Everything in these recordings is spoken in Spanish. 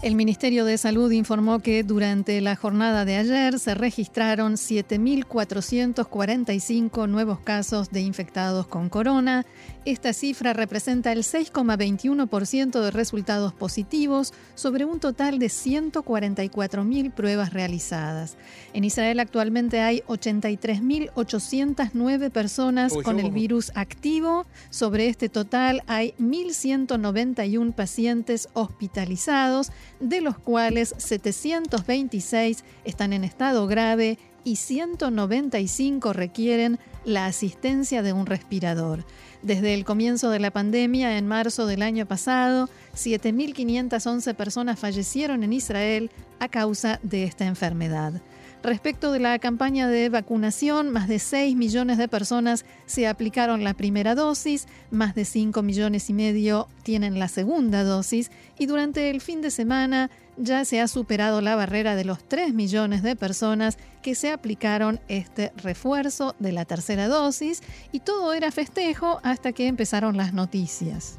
El Ministerio de Salud informó que durante la jornada de ayer se registraron 7.445 nuevos casos de infectados con corona. Esta cifra representa el 6,21% de resultados positivos sobre un total de 144.000 pruebas realizadas. En Israel actualmente hay 83.809 personas con el virus activo. Sobre este total hay 1.191 pacientes hospitalizados de los cuales 726 están en estado grave y 195 requieren la asistencia de un respirador. Desde el comienzo de la pandemia, en marzo del año pasado, 7.511 personas fallecieron en Israel a causa de esta enfermedad. Respecto de la campaña de vacunación, más de 6 millones de personas se aplicaron la primera dosis, más de 5 millones y medio tienen la segunda dosis y durante el fin de semana ya se ha superado la barrera de los 3 millones de personas que se aplicaron este refuerzo de la tercera dosis y todo era festejo hasta que empezaron las noticias.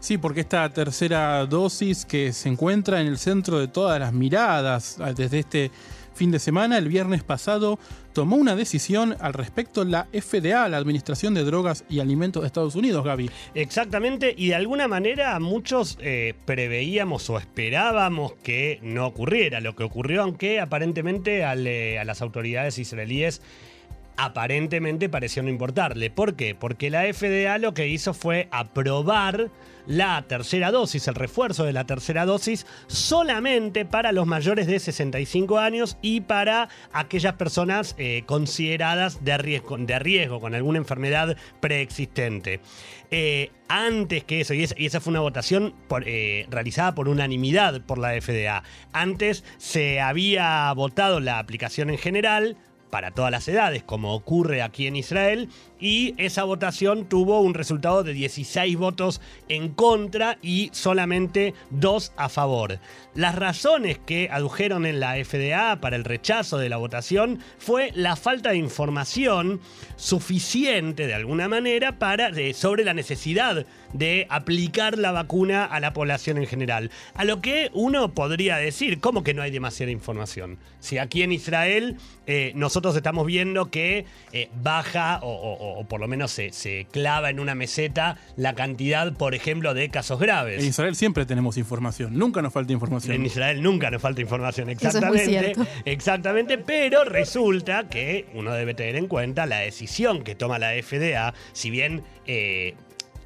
Sí, porque esta tercera dosis que se encuentra en el centro de todas las miradas desde este fin de semana, el viernes pasado, tomó una decisión al respecto la FDA, la Administración de Drogas y Alimentos de Estados Unidos, Gaby. Exactamente, y de alguna manera muchos eh, preveíamos o esperábamos que no ocurriera lo que ocurrió, aunque aparentemente eh, a las autoridades israelíes aparentemente pareció no importarle. ¿Por qué? Porque la FDA lo que hizo fue aprobar la tercera dosis, el refuerzo de la tercera dosis, solamente para los mayores de 65 años y para aquellas personas eh, consideradas de riesgo, de riesgo, con alguna enfermedad preexistente. Eh, antes que eso, y esa, fue una votación eh, realizada por unanimidad por la FDA, antes se había votado la aplicación en general, para todas las edades, como ocurre aquí en Israel, y esa votación tuvo un resultado de 16 votos en contra y solamente 2 a favor. Las razones que adujeron en la FDA para el rechazo de la votación fue la falta de información suficiente de alguna manera para sobre la necesidad de aplicar la vacuna a la población en general. A lo que uno podría decir, ¿cómo que no hay demasiada información? Si aquí en Israel eh, nosotros estamos viendo que eh, baja o, por lo menos se, se, clava en una meseta la cantidad, por ejemplo, de casos graves. En Israel siempre tenemos información, nunca nos falta información. En Israel nunca nos falta información, exactamente. exactamente, pero resulta que uno debe tener en cuenta la decisión que toma la FDA, si bien eh,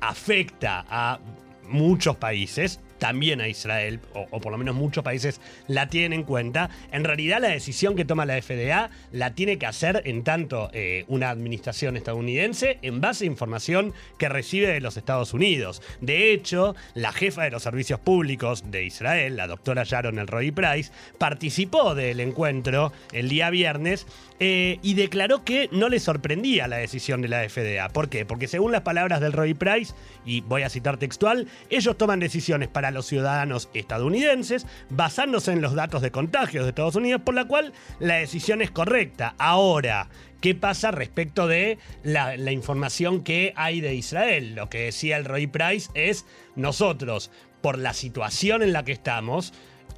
afecta a muchos países, también a Israel, o, por lo menos muchos países la tienen en cuenta, en realidad la decisión que toma la FDA la tiene que hacer en tanto eh, una administración estadounidense en base a información que recibe de los Estados Unidos. De hecho, la jefa de los servicios públicos de Israel, la doctora Sharon Elroy Price, participó del encuentro el día viernes eh, y declaró que no le sorprendía la decisión de la FDA. ¿Por qué? Porque según las palabras del Roy Price, y voy a citar textual, ellos toman decisiones para los ciudadanos estadounidenses basándose en los datos de contagios de Estados Unidos, por la cual la decisión es correcta. Ahora, ¿Qué pasa respecto de la, información que hay de Israel? Lo que decía el Roy Price es, nosotros, por la situación en la que estamos,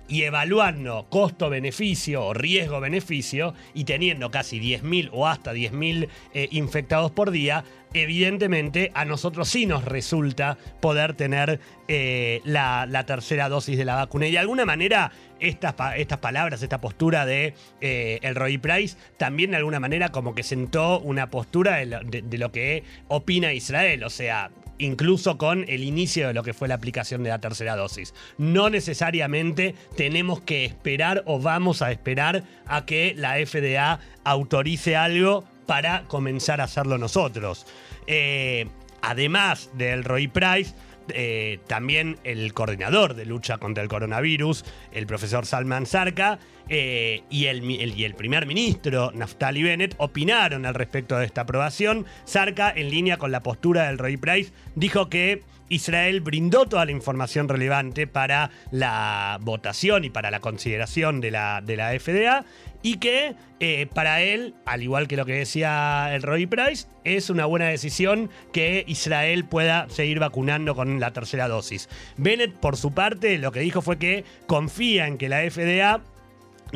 y evaluando costo-beneficio o riesgo-beneficio y teniendo casi 10.000 o hasta 10.000 eh, infectados por día, evidentemente a nosotros sí nos resulta poder tener eh, la, tercera dosis de la vacuna. Y de alguna manera estas, estas palabras, esta postura de eh, el Roy Price, también de alguna manera como que sentó una postura de lo que opina Israel. O sea, incluso con el inicio de lo que fue la aplicación de la tercera dosis. No necesariamente tenemos que esperar o vamos a esperar a que la FDA autorice algo para comenzar a hacerlo nosotros. Eh, además del Roy Price, eh, también el coordinador de lucha contra el coronavirus, el profesor Salman Sarka, eh, y, el, y, el, primer ministro Naftali Bennett opinaron al respecto de esta aprobación. Sarka, en línea con la postura del Roy Price, dijo que Israel brindó toda la información relevante para la votación y para la consideración de la, de la FDA y que eh, para él, al igual que lo que decía el Roy Price, es una buena decisión que Israel pueda seguir vacunando con la tercera dosis. Bennett, por su parte, lo que dijo fue que confía en que la FDA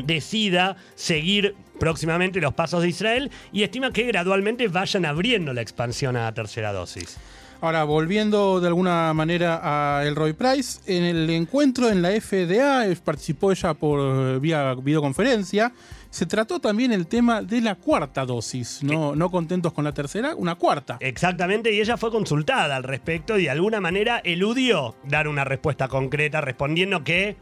decida seguir próximamente los pasos de Israel y estima que gradualmente vayan abriendo la expansión a la tercera dosis. Ahora, volviendo de alguna manera a Roy Price, en el encuentro en la FDA, participó ella por vía videoconferencia, se trató también el tema de la cuarta dosis, no, no contentos con la tercera, una cuarta. Exactamente, y ella fue consultada al respecto y de alguna manera eludió dar una respuesta concreta respondiendo que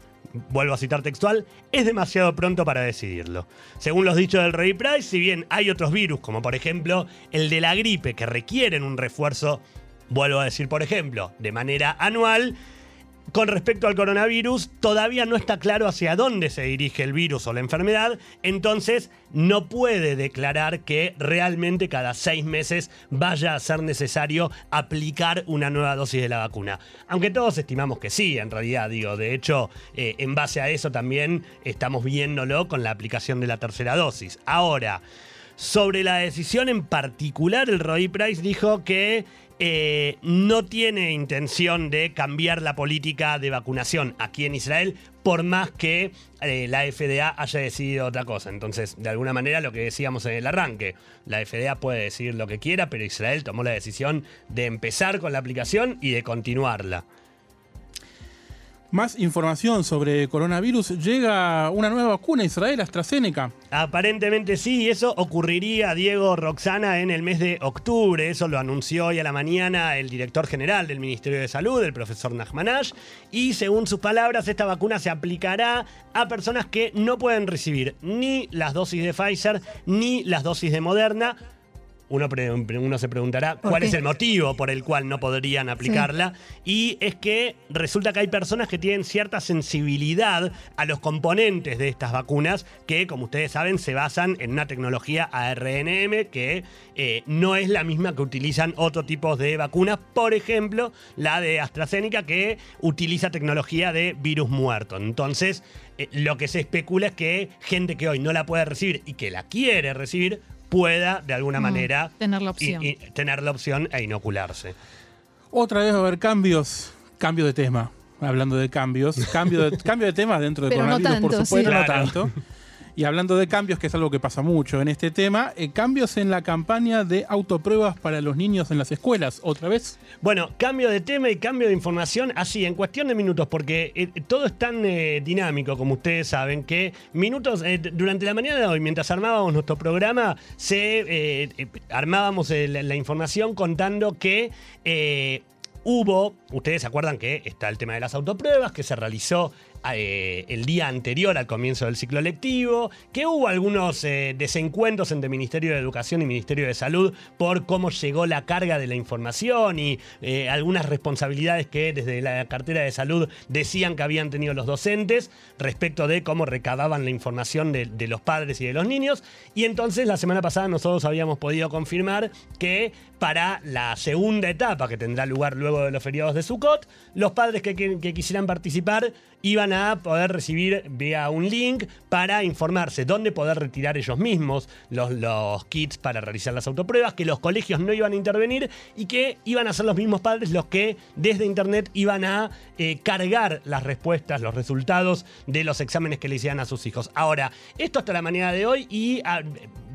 vuelvo a citar textual, es demasiado pronto para decidirlo. Según los dichos del Rey Price, si bien hay otros virus, como por ejemplo el de la gripe, que requieren un refuerzo vuelvo a decir, por ejemplo, de manera anual, con respecto al coronavirus, todavía no está claro hacia dónde se dirige el virus o la enfermedad, entonces no puede declarar que realmente cada seis meses vaya a ser necesario aplicar una nueva dosis de la vacuna. Aunque todos estimamos que sí, en realidad, digo, de hecho, eh, en base a eso también estamos viéndolo con la aplicación de la tercera dosis. Ahora, sobre la decisión en particular, el Roy Price dijo que eh, no tiene intención de cambiar la política de vacunación aquí en Israel, por más que eh, la FDA haya decidido otra cosa. Entonces, de alguna manera, lo que decíamos en el arranque, la FDA puede decidir lo que quiera, pero Israel tomó la decisión de empezar con la aplicación y de continuarla. Más información sobre coronavirus. Llega una nueva vacuna a Israel, AstraZeneca. Aparentemente sí, eso ocurriría, Diego Roxana, en el mes de octubre. Eso lo anunció hoy a la mañana el director general del Ministerio de Salud, el profesor Nachmanash. Y según sus palabras, esta vacuna se aplicará a personas que no pueden recibir ni las dosis de Pfizer ni las dosis de Moderna uno, uno se preguntará cuál es el motivo por el cual no podrían aplicarla. Y es que resulta que hay personas que tienen cierta sensibilidad a los componentes de estas vacunas que, como ustedes saben, se basan en una tecnología ARNM que eh, no es la misma que utilizan otro tipo de vacunas. Por ejemplo, la de AstraZeneca que utiliza tecnología de virus muerto. Entonces, eh, lo que se especula es que gente que hoy no la puede recibir y que la quiere recibir pueda de alguna mm, manera tener la opción. tener la opción e inocularse. Otra vez va a haber cambios, cambio de tema. Hablando de cambios, cambio de, cambio de tema dentro de coronavirus, por supuesto, no tanto. Y hablando de cambios, que es algo que pasa mucho en este tema, eh, cambios en la campaña de autopruebas para los niños en las escuelas, otra vez. Bueno, cambio de tema y cambio de información así, en cuestión de minutos, porque eh, todo es tan eh, dinámico, como ustedes saben, que minutos, durante la mañana de hoy, mientras armábamos nuestro programa, se armábamos la, información contando que hubo, ustedes se acuerdan que está el tema de las autopruebas, que se realizó eh, el día anterior al comienzo del ciclo lectivo, que hubo algunos eh, desencuentros entre Ministerio de Educación y Ministerio de Salud por cómo llegó la carga de la información y eh, algunas responsabilidades que desde la cartera de salud decían que habían tenido los docentes respecto de cómo recababan la información de, los padres y de los niños. Y entonces la semana pasada nosotros habíamos podido confirmar que para la segunda etapa que tendrá lugar luego de los feriados de Sukkot, los padres que, quisieran participar iban a poder recibir vía un link para informarse dónde poder retirar ellos mismos los, los kits para realizar las autopruebas, que los colegios no iban a intervenir y que iban a ser los mismos padres los que desde internet iban a eh, cargar las respuestas, los resultados de los exámenes que le hicieran a sus hijos. Ahora, esto hasta la mañana de hoy y... Ah,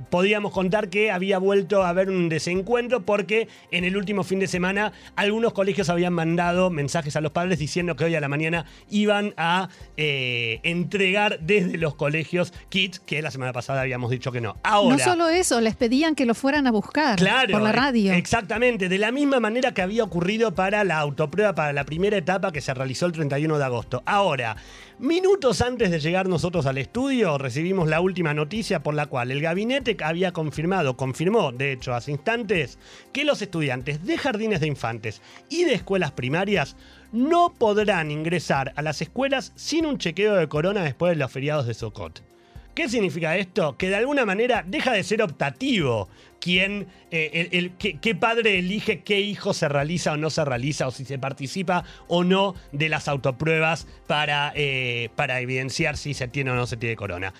podíamos contar que había vuelto a haber un desencuentro porque en el último fin de semana algunos colegios habían mandado mensajes a los padres diciendo que hoy a la mañana iban a eh, entregar desde los colegios kits que la semana pasada habíamos dicho que no. Ahora, no solo eso, les pedían que lo fueran a buscar por la radio. Exactamente, de la misma manera que había ocurrido para la autoprueba para la primera etapa que se realizó el 31 de agosto. Ahora, Minutos antes de llegar nosotros al estudio, recibimos la última noticia por la cual el gabinete había confirmado, confirmó de hecho hace instantes, que los estudiantes de jardines de infantes y de escuelas primarias no podrán ingresar a las escuelas sin un chequeo de corona después de los feriados de Socot. ¿Qué significa esto? Que de alguna manera deja de ser optativo quién, eh, el, qué, padre elige qué hijo se realiza o no se realiza, o si se participa o no de las autopruebas para, eh, para evidenciar si se tiene o no se tiene corona.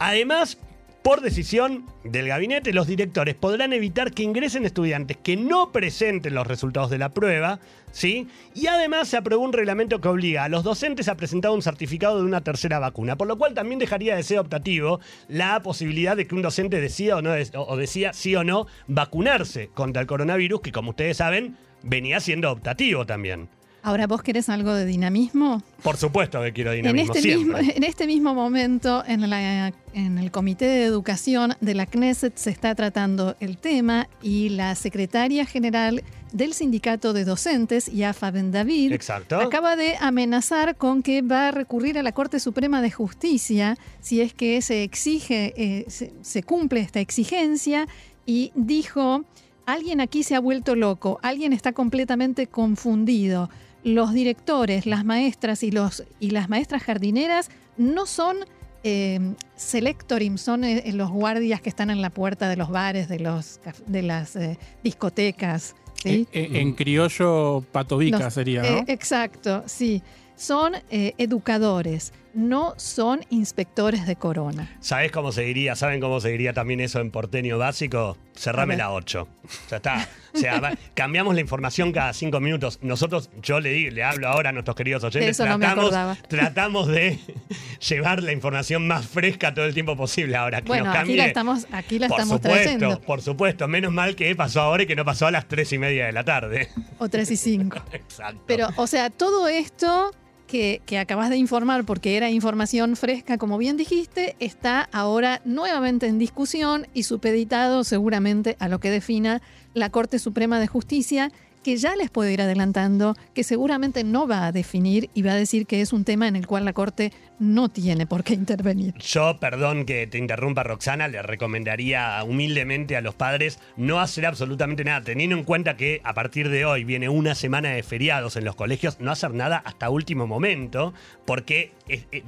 Además, Por decisión del gabinete, los directores podrán evitar que ingresen estudiantes que no presenten los resultados de la prueba, ¿sí? Y además se aprobó un reglamento que obliga a los docentes a presentar un certificado de una tercera vacuna, por lo cual también dejaría de ser optativo la posibilidad de que un docente decida o, no, o decía sí o no vacunarse contra el coronavirus, que como ustedes saben, venía siendo optativo también. Ahora, ¿vos querés algo de dinamismo? Por supuesto que quiero dinamismo. En este, Mismo, en este mismo momento, en, en, el Comité de Educación de la CNESET se está tratando el tema y la secretaria general del Sindicato de Docentes, Yafa Ben David, acaba de amenazar con que va a recurrir a la Corte Suprema de Justicia si es que se exige, eh, se cumple esta exigencia y dijo, alguien aquí se ha vuelto loco, alguien está completamente confundido los directores, las maestras y, los, y las maestras jardineras no son eh, selectorim, son eh, los guardias que están en la puerta de los bares, de, los, de las eh, discotecas. En, criollo patovica sería, ¿no? exacto, sí. Son educadores no son inspectores de corona. ¿Sabes cómo se diría? ¿Saben cómo se diría también eso en porteño básico? Cerrame la 8. Ya está. O sea, cambiamos la información cada cinco minutos. Nosotros, yo le, digo, le hablo ahora a nuestros queridos oyentes, tratamos, tratamos de llevar la información más fresca todo el tiempo posible. Ahora, que bueno, nos aquí la estamos, aquí la por estamos supuesto, Por supuesto, menos mal que pasó ahora y que no pasó a las tres y media de la tarde. O tres y cinco. Exacto. Pero, o sea, todo esto que, acabas de informar, porque era información fresca, como bien dijiste, está ahora nuevamente en discusión y supeditado seguramente a lo que defina la Corte Suprema de Justicia que ya les puedo ir adelantando que seguramente no va a definir y va a decir que es un tema en el cual la Corte no tiene por qué intervenir. Yo, perdón que te interrumpa Roxana, le recomendaría humildemente a los padres no hacer absolutamente nada, teniendo en cuenta que a partir de hoy viene una semana de feriados en los colegios, no hacer nada hasta último momento, porque... Eh,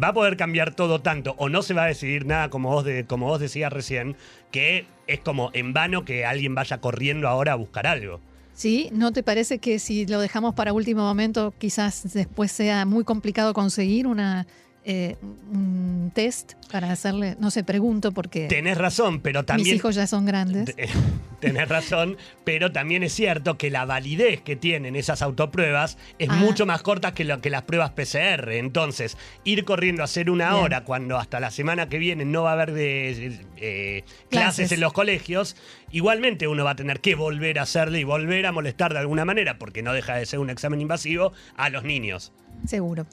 va a poder cambiar todo tanto o no se va a decidir nada como vos, de, como vos decías recién, que es como en vano que alguien vaya corriendo ahora a buscar algo. ¿Sí? ¿No te parece que si lo dejamos para último momento quizás después sea muy complicado conseguir una eh, un test para hacerle, no sé, pregunto porque... Tenés razón, pero también... Mis hijos ya son grandes. Tenés razón, pero también es cierto que la validez que tienen esas autopruebas es ah. mucho más corta que, lo, que las pruebas PCR. Entonces, ir corriendo a hacer una hora cuando hasta la semana que viene no va a haber de, eh, clases en los colegios, igualmente uno va a tener que volver a hacerle y volver a molestar de alguna manera, porque no deja de ser un examen invasivo, a los niños. Seguro.